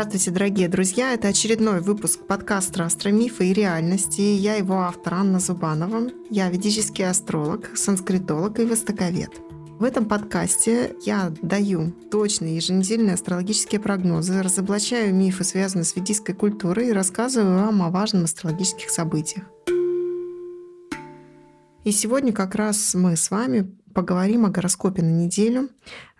Здравствуйте, дорогие друзья! Это очередной выпуск подкаста «Астромифы и реальности». Я его автор Анна Зубанова. Я ведический астролог, санскритолог и востоковед. В этом подкасте я даю точные еженедельные астрологические прогнозы, разоблачаю мифы, связанные с ведической культурой и рассказываю вам о важных астрологических событиях. И сегодня как раз мы с вами поговорим о гороскопе на неделю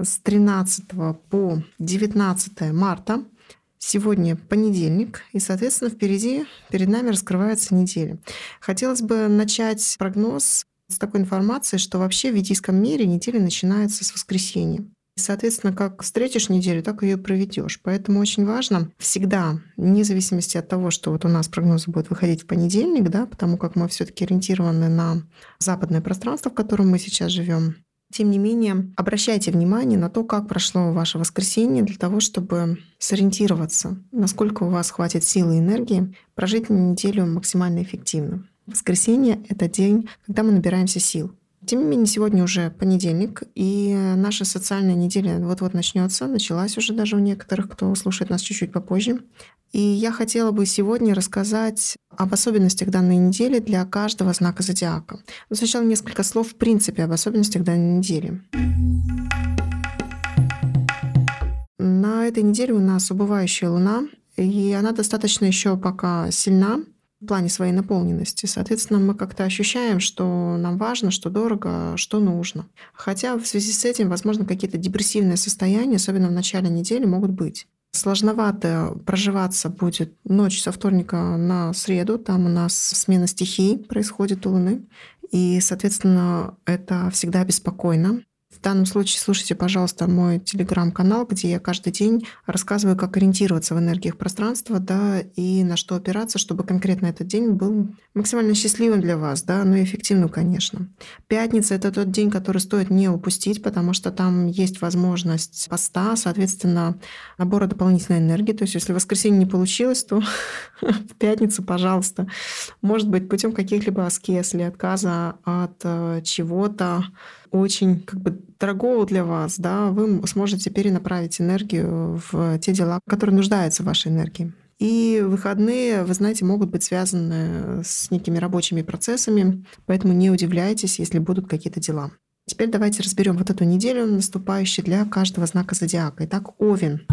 с 13 по 19 марта – Сегодня понедельник, и, соответственно, впереди перед нами раскрывается неделя. Хотелось бы начать прогноз с такой информации, что вообще в ведийском мире неделя начинается с воскресенья. Соответственно, как встретишь неделю, так ее проведешь. Поэтому очень важно всегда, вне зависимости от того, что вот у нас прогнозы будут выходить в понедельник, да, потому как мы все-таки ориентированы на западное пространство, в котором мы сейчас живем, тем не менее, обращайте внимание на то, как прошло ваше воскресенье для того, чтобы сориентироваться, насколько у вас хватит силы и энергии прожить неделю максимально эффективно. Воскресенье — это день, когда мы набираемся сил. Тем не менее, сегодня уже понедельник, и наша социальная неделя вот-вот начнется, началась уже даже у некоторых, кто слушает нас чуть-чуть попозже. И я хотела бы сегодня рассказать об особенностях данной недели для каждого знака зодиака. Но сначала несколько слов в принципе об особенностях данной недели. На этой неделе у нас убывающая луна, и она достаточно еще пока сильна в плане своей наполненности. Соответственно, мы как-то ощущаем, что нам важно, что дорого, что нужно. Хотя в связи с этим, возможно, какие-то депрессивные состояния, особенно в начале недели, могут быть. Сложновато проживаться будет ночь со вторника на среду. Там у нас смена стихий происходит у Луны. И, соответственно, это всегда беспокойно. В данном случае слушайте, пожалуйста, мой телеграм-канал, где я каждый день рассказываю, как ориентироваться в энергиях пространства, да, и на что опираться, чтобы конкретно этот день был максимально счастливым для вас, да, но и эффективным, конечно. Пятница — это тот день, который стоит не упустить, потому что там есть возможность поста, соответственно, набора дополнительной энергии. То есть если в воскресенье не получилось, то в пятницу, пожалуйста, может быть, путем каких-либо аскез или отказа от э, чего-то, очень как бы дорогого для вас, да, вы сможете перенаправить энергию в те дела, которые нуждаются в вашей энергии. И выходные, вы знаете, могут быть связаны с некими рабочими процессами, поэтому не удивляйтесь, если будут какие-то дела. Теперь давайте разберем вот эту неделю наступающую для каждого знака зодиака. Итак, Овен.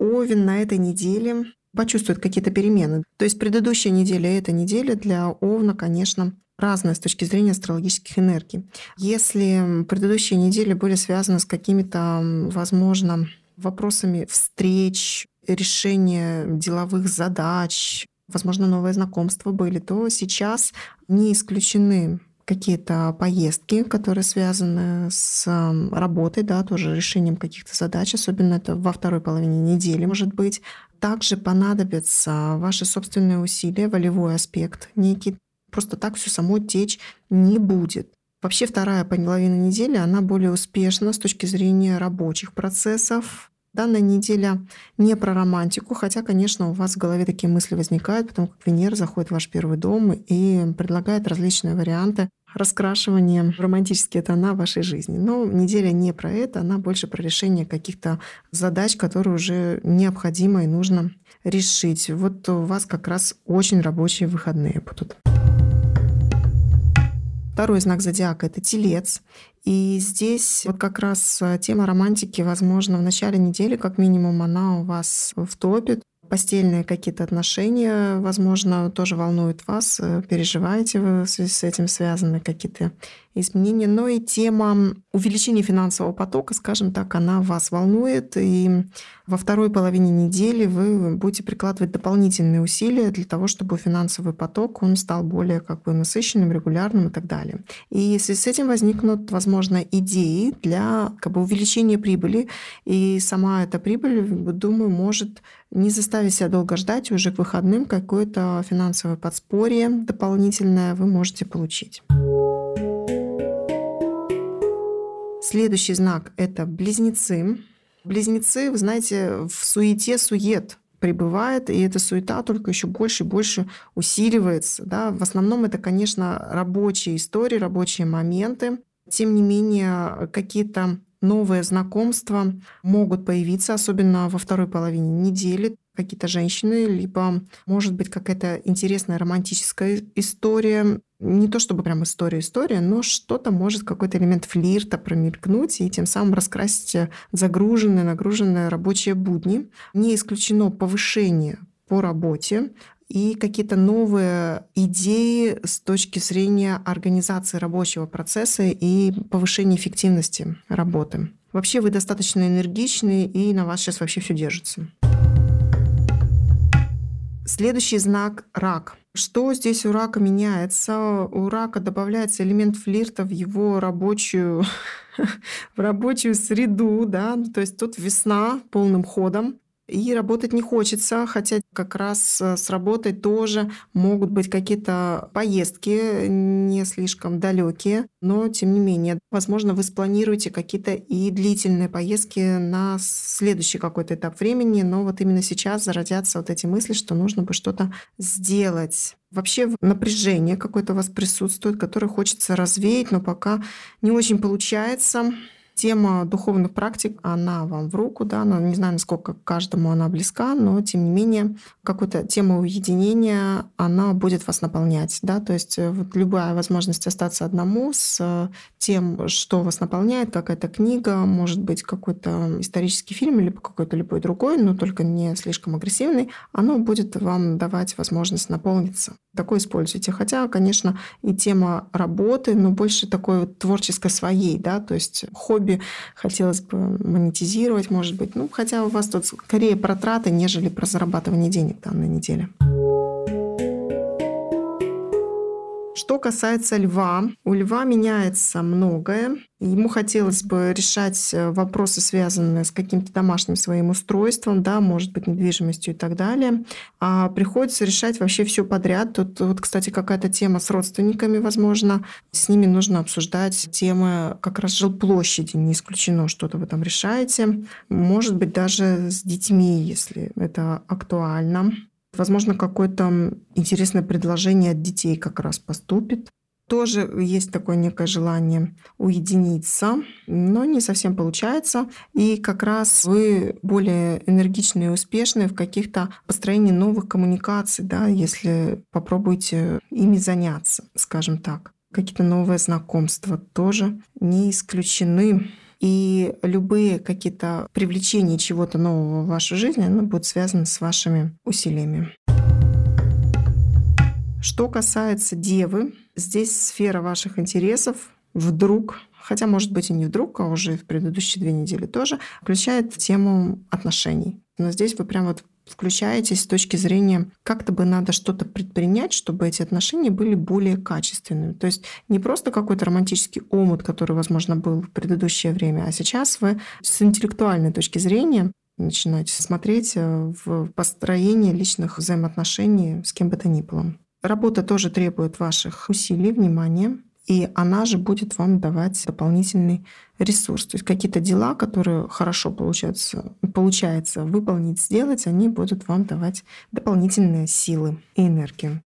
Овен на этой неделе почувствует какие-то перемены. То есть предыдущая неделя и эта неделя для Овна, конечно, разная с точки зрения астрологических энергий. Если предыдущие недели были связаны с какими-то, возможно, вопросами встреч, решения деловых задач, возможно, новые знакомства были, то сейчас не исключены какие-то поездки, которые связаны с работой, да, тоже решением каких-то задач, особенно это во второй половине недели, может быть. Также понадобятся ваши собственные усилия, волевой аспект некий, Просто так все само течь не будет. Вообще вторая половина недели, она более успешна с точки зрения рабочих процессов. Данная неделя не про романтику, хотя, конечно, у вас в голове такие мысли возникают, потому как Венера заходит в ваш первый дом и предлагает различные варианты раскрашивания в романтические тона вашей жизни. Но неделя не про это, она больше про решение каких-то задач, которые уже необходимо и нужно решить. Вот у вас как раз очень рабочие выходные будут. Второй знак зодиака — это телец. И здесь вот как раз э, тема романтики, возможно, в начале недели, как минимум, она у вас в топе. Постельные какие-то отношения, возможно, тоже волнуют вас, э, переживаете вы с этим связаны какие-то изменения, но и тема увеличения финансового потока, скажем так, она вас волнует, и во второй половине недели вы будете прикладывать дополнительные усилия для того, чтобы финансовый поток он стал более как бы насыщенным, регулярным и так далее. И в связи с этим возникнут, возможно, идеи для как бы, увеличения прибыли, и сама эта прибыль, думаю, может не заставить себя долго ждать, уже к выходным какое-то финансовое подспорье дополнительное вы можете получить. Следующий знак — это близнецы. Близнецы, вы знаете, в суете сует прибывает, и эта суета только еще больше и больше усиливается. Да? В основном это, конечно, рабочие истории, рабочие моменты. Тем не менее, какие-то новые знакомства могут появиться, особенно во второй половине недели. Какие-то женщины, либо, может быть, какая-то интересная романтическая история. Не то чтобы прям история-история, но что-то может, какой-то элемент флирта промелькнуть и тем самым раскрасить загруженные, нагруженные рабочие будни. Не исключено повышение по работе, и какие-то новые идеи с точки зрения организации рабочего процесса и повышения эффективности работы. Вообще вы достаточно энергичны, и на вас сейчас вообще все держится. Следующий знак – рак. Что здесь у рака меняется? У рака добавляется элемент флирта в его рабочую, в рабочую среду, да, то есть тут весна полным ходом. И работать не хочется, хотя как раз э, с работой тоже могут быть какие-то поездки не слишком далекие, но тем не менее, возможно, вы спланируете какие-то и длительные поездки на следующий какой-то этап времени, но вот именно сейчас зародятся вот эти мысли, что нужно бы что-то сделать. Вообще напряжение какое-то у вас присутствует, которое хочется развеять, но пока не очень получается тема духовных практик, она вам в руку, да, но не знаю, насколько каждому она близка, но тем не менее какая-то тема уединения, она будет вас наполнять, да, то есть э, вот любая возможность остаться одному с э, тем, что вас наполняет, какая-то книга, может быть какой-то исторический фильм или какой-то любой другой, но только не слишком агрессивный, оно будет вам давать возможность наполниться. Такое используйте. Хотя, конечно, и тема работы, но больше такой вот творческой своей, да, то есть хобби хобби хотелось бы монетизировать, может быть. Ну, хотя у вас тут скорее про траты, нежели про зарабатывание денег данной неделе. Что касается льва, у льва меняется многое. Ему хотелось бы решать э, вопросы, связанные с каким-то домашним своим устройством, да, может быть, недвижимостью и так далее. А приходится решать вообще все подряд. Тут вот, кстати, какая-то тема с родственниками, возможно. С ними нужно обсуждать темы как раз жилплощади. Не исключено, что-то вы там решаете. Может быть, даже с детьми, если это актуально. Возможно, какое-то интересное предложение от детей как раз поступит. Тоже есть такое некое желание уединиться, но не совсем получается. И как раз вы более энергичны и успешны в каких-то построении новых коммуникаций, да, если попробуете ими заняться, скажем так. Какие-то новые знакомства тоже не исключены. И любые какие-то привлечения чего-то нового в вашу жизнь, оно будет связано с вашими усилиями. Что касается Девы, здесь сфера ваших интересов вдруг хотя, может быть, и не вдруг, а уже в предыдущие две недели тоже, включает тему отношений. Но здесь вы прям вот включаетесь с точки зрения, как-то бы надо что-то предпринять, чтобы эти отношения были более качественными. То есть не просто какой-то романтический омут, который, возможно, был в предыдущее время, а сейчас вы с интеллектуальной точки зрения начинаете смотреть э, в построение личных взаимоотношений с кем бы то ни было. Работа тоже требует ваших усилий, внимания и она же будет вам давать дополнительный ресурс. То есть какие-то дела, которые хорошо получаются, получается выполнить, сделать, они будут вам давать дополнительные силы и энергию.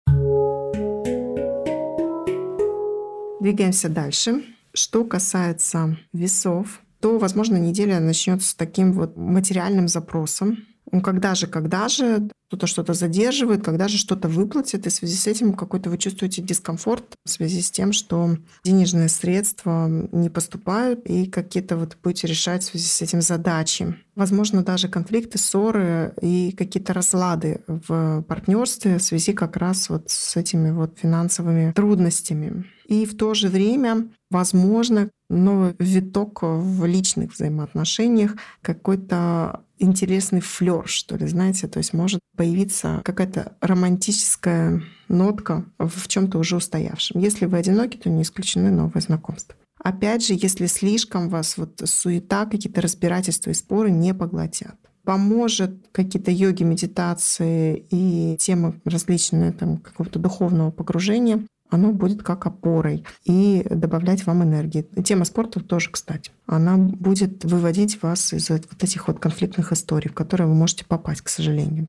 Двигаемся дальше. Что касается весов, то, возможно, неделя начнется с таким вот материальным запросом. Ну, когда же, когда же кто-то что-то задерживает, когда же что-то выплатит, и в связи с этим какой-то вы чувствуете дискомфорт в связи с тем, что денежные средства не поступают, и какие-то вот будете решать в связи с этим задачи. Возможно, даже конфликты, ссоры и какие-то разлады в партнерстве в связи как раз вот с этими вот финансовыми трудностями. И в то же время, возможно, новый виток в личных взаимоотношениях, какой-то интересный флер, что ли, знаете, то есть может появиться какая-то романтическая нотка в чем-то уже устоявшем. Если вы одиноки, то не исключены новые знакомства. Опять же, если слишком вас вот суета, какие-то разбирательства и споры не поглотят поможет какие-то йоги, медитации и темы различные там, какого-то духовного погружения оно будет как опорой и добавлять вам энергии. Тема спорта тоже, кстати. Она будет выводить вас из вот этих вот конфликтных историй, в которые вы можете попасть, к сожалению.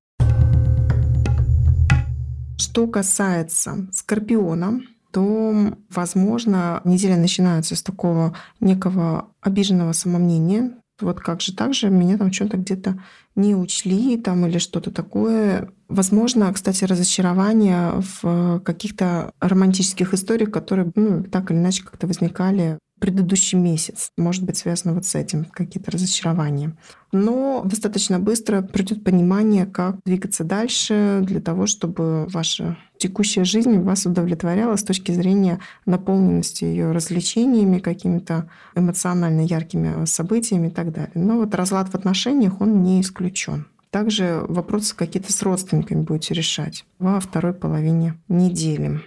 Что касается Скорпиона, то, возможно, неделя начинается с такого некого обиженного самомнения. Вот как же так же меня там что-то где-то не учли там или что-то такое. Возможно, кстати, разочарование в каких-то романтических историях, которые ну, так или иначе как-то возникали предыдущий месяц. Может быть, связано вот с этим, какие-то разочарования. Но достаточно быстро придет понимание, как двигаться дальше для того, чтобы ваша текущая жизнь вас удовлетворяла с точки зрения наполненности ее развлечениями, какими-то эмоционально яркими событиями и так далее. Но вот разлад в отношениях, он не исключен. Также вопросы какие-то с родственниками будете решать во второй половине недели.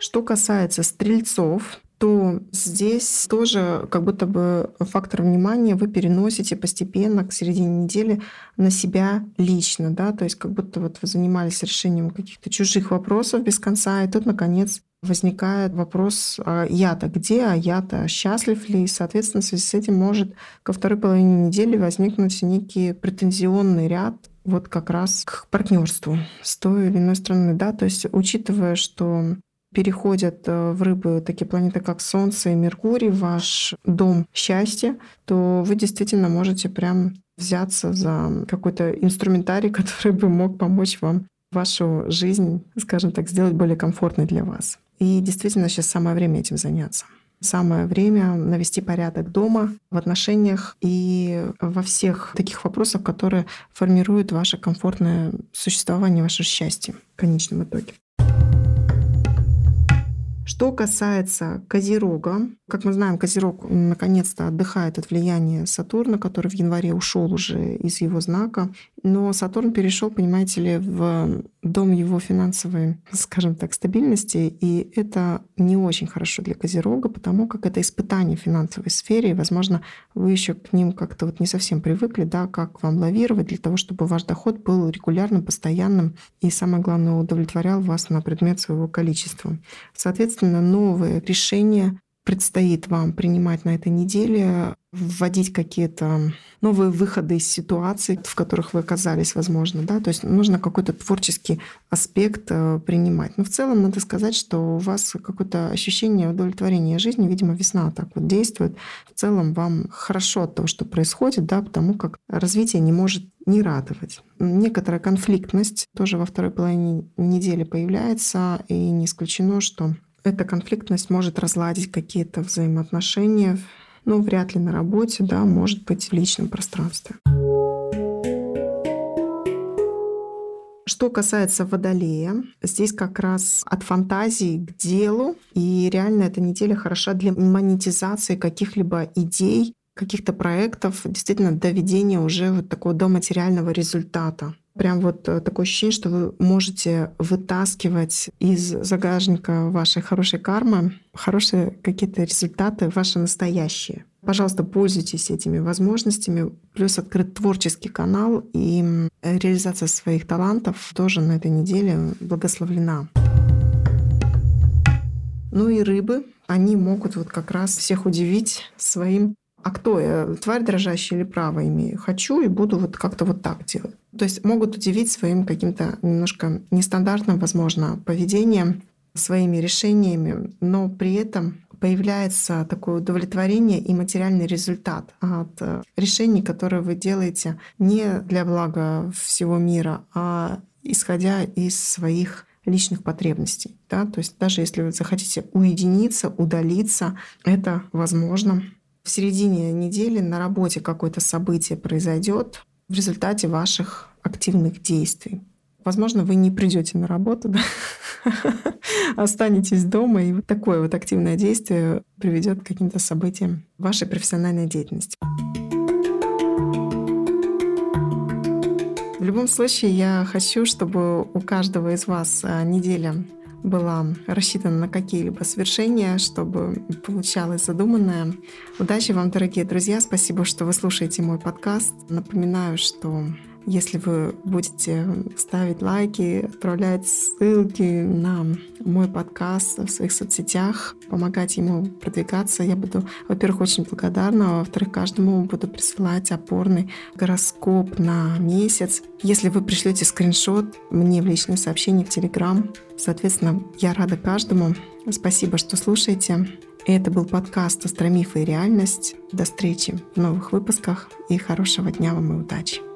Что касается стрельцов, то здесь тоже как будто бы фактор внимания вы переносите постепенно к середине недели на себя лично, да, то есть как будто вот вы занимались решением каких-то чужих вопросов без конца, и тут, наконец, возникает вопрос, а я-то где, а я-то счастлив ли? И, соответственно, в связи с этим может ко второй половине недели возникнуть некий претензионный ряд вот как раз к партнерству с той или иной стороны, да, то есть учитывая, что переходят э, в рыбы такие планеты, как Солнце и Меркурий, ваш дом счастья, то вы действительно можете прям взяться за какой-то инструментарий, который бы мог помочь вам вашу жизнь, скажем так, сделать более комфортной для вас. И действительно сейчас самое время этим заняться. Самое время навести порядок дома, в отношениях и во всех таких вопросах, которые формируют ваше комфортное существование, ваше счастье в конечном итоге. Что касается Козерога, как мы знаем, Козерог наконец-то отдыхает от влияния Сатурна, который в январе ушел уже из его знака. Но Сатурн перешел, понимаете ли, в дом его финансовой, скажем так, стабильности. И это не очень хорошо для Козерога, потому как это испытание в финансовой сфере. И, возможно, вы еще к ним как-то вот не совсем привыкли, да, как вам лавировать для того, чтобы ваш доход был регулярным, постоянным и, самое главное, удовлетворял вас на предмет своего количества. Соответственно, новые решения предстоит вам принимать на этой неделе, вводить какие-то новые выходы из ситуаций, в которых вы оказались, возможно, да, то есть нужно какой-то творческий аспект э, принимать. Но в целом надо сказать, что у вас какое-то ощущение удовлетворения жизни, видимо, весна так вот действует. В целом вам хорошо от того, что происходит, да, потому как развитие не может не радовать. Некоторая конфликтность тоже во второй половине недели появляется, и не исключено, что эта конфликтность может разладить какие-то взаимоотношения, ну, вряд ли на работе, да, может быть, в личном пространстве. Что касается Водолея, здесь как раз от фантазии к делу, и реально эта неделя хороша для монетизации каких-либо идей, каких-то проектов, действительно доведения уже вот такого до материального результата. Прям вот э, такое ощущение, что вы можете вытаскивать из загажника вашей хорошей кармы хорошие какие-то результаты, ваши настоящие. Пожалуйста, пользуйтесь этими возможностями. Плюс открыт творческий канал и реализация своих талантов тоже на этой неделе благословлена. Ну и рыбы, они могут вот как раз всех удивить своим а кто я, тварь дрожащая или право имею? Хочу и буду вот как-то вот так делать. То есть могут удивить своим каким-то немножко нестандартным, возможно, поведением, своими решениями, но при этом появляется такое удовлетворение и материальный результат от э, решений, которые вы делаете не для блага всего мира, а исходя из своих личных потребностей. Да? То есть даже если вы захотите уединиться, удалиться, это возможно в середине недели на работе какое-то событие произойдет в результате ваших активных действий. Возможно, вы не придете на работу, да? останетесь дома, и вот такое вот активное действие приведет к каким-то событиям вашей профессиональной деятельности. В любом случае, я хочу, чтобы у каждого из вас а, неделя была рассчитана на какие-либо свершения, чтобы получалось задуманное. Удачи вам, дорогие друзья! Спасибо, что вы слушаете мой подкаст. Напоминаю, что Если вы будете ставить лайки, отправлять ссылки на мой подкаст в своих соцсетях, помогать ему продвигаться, я буду, во-первых, очень благодарна, а во-вторых, каждому буду присылать опорный гороскоп на месяц. Если вы пришлете скриншот мне в личное сообщение в Телеграм, соответственно, я рада каждому. Спасибо, что слушаете. Это был подкаст «Астромифы и реальность». До встречи в новых выпусках и хорошего дня вам и удачи!